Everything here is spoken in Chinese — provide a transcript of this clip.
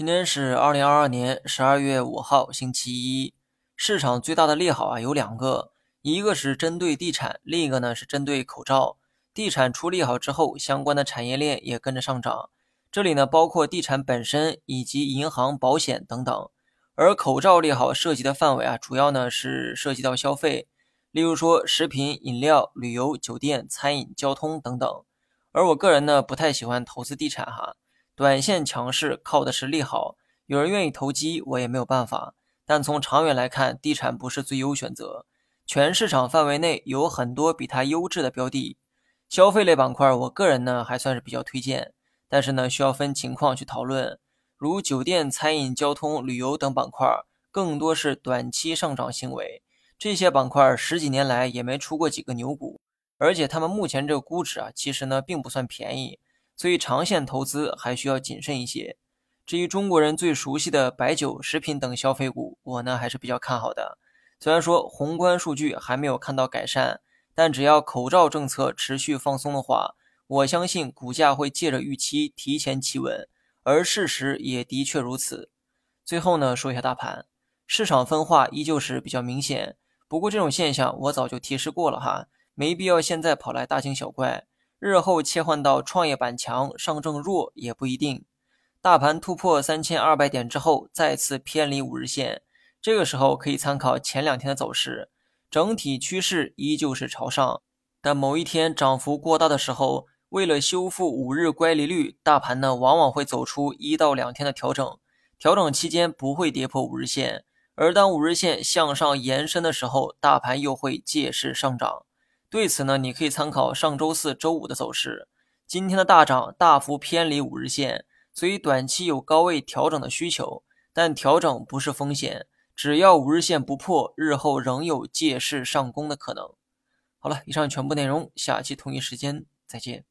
今天是二零二二年十二月五号，星期一。市场最大的利好啊有两个，一个是针对地产，另一个呢是针对口罩。地产出利好之后，相关的产业链也跟着上涨。这里呢包括地产本身以及银行、保险等等。而口罩利好涉及的范围啊，主要呢是涉及到消费，例如说食品、饮料、旅游、酒店、餐饮、交通等等。而我个人呢不太喜欢投资地产哈。短线强势靠的是利好，有人愿意投机，我也没有办法。但从长远来看，地产不是最优选择。全市场范围内有很多比它优质的标的，消费类板块，我个人呢还算是比较推荐。但是呢，需要分情况去讨论。如酒店、餐饮、交通、旅游等板块，更多是短期上涨行为。这些板块十几年来也没出过几个牛股，而且他们目前这个估值啊，其实呢并不算便宜。所以长线投资还需要谨慎一些。至于中国人最熟悉的白酒、食品等消费股，我呢还是比较看好的。虽然说宏观数据还没有看到改善，但只要口罩政策持续放松的话，我相信股价会借着预期提前企稳，而事实也的确如此。最后呢，说一下大盘，市场分化依旧是比较明显。不过这种现象我早就提示过了哈，没必要现在跑来大惊小怪。日后切换到创业板强，上证弱也不一定。大盘突破三千二百点之后，再次偏离五日线，这个时候可以参考前两天的走势，整体趋势依旧是朝上。但某一天涨幅过大的时候，为了修复五日乖离率，大盘呢往往会走出一到两天的调整，调整期间不会跌破五日线，而当五日线向上延伸的时候，大盘又会借势上涨。对此呢，你可以参考上周四周五的走势。今天的大涨大幅偏离五日线，所以短期有高位调整的需求。但调整不是风险，只要五日线不破，日后仍有借势上攻的可能。好了，以上全部内容，下期同一时间再见。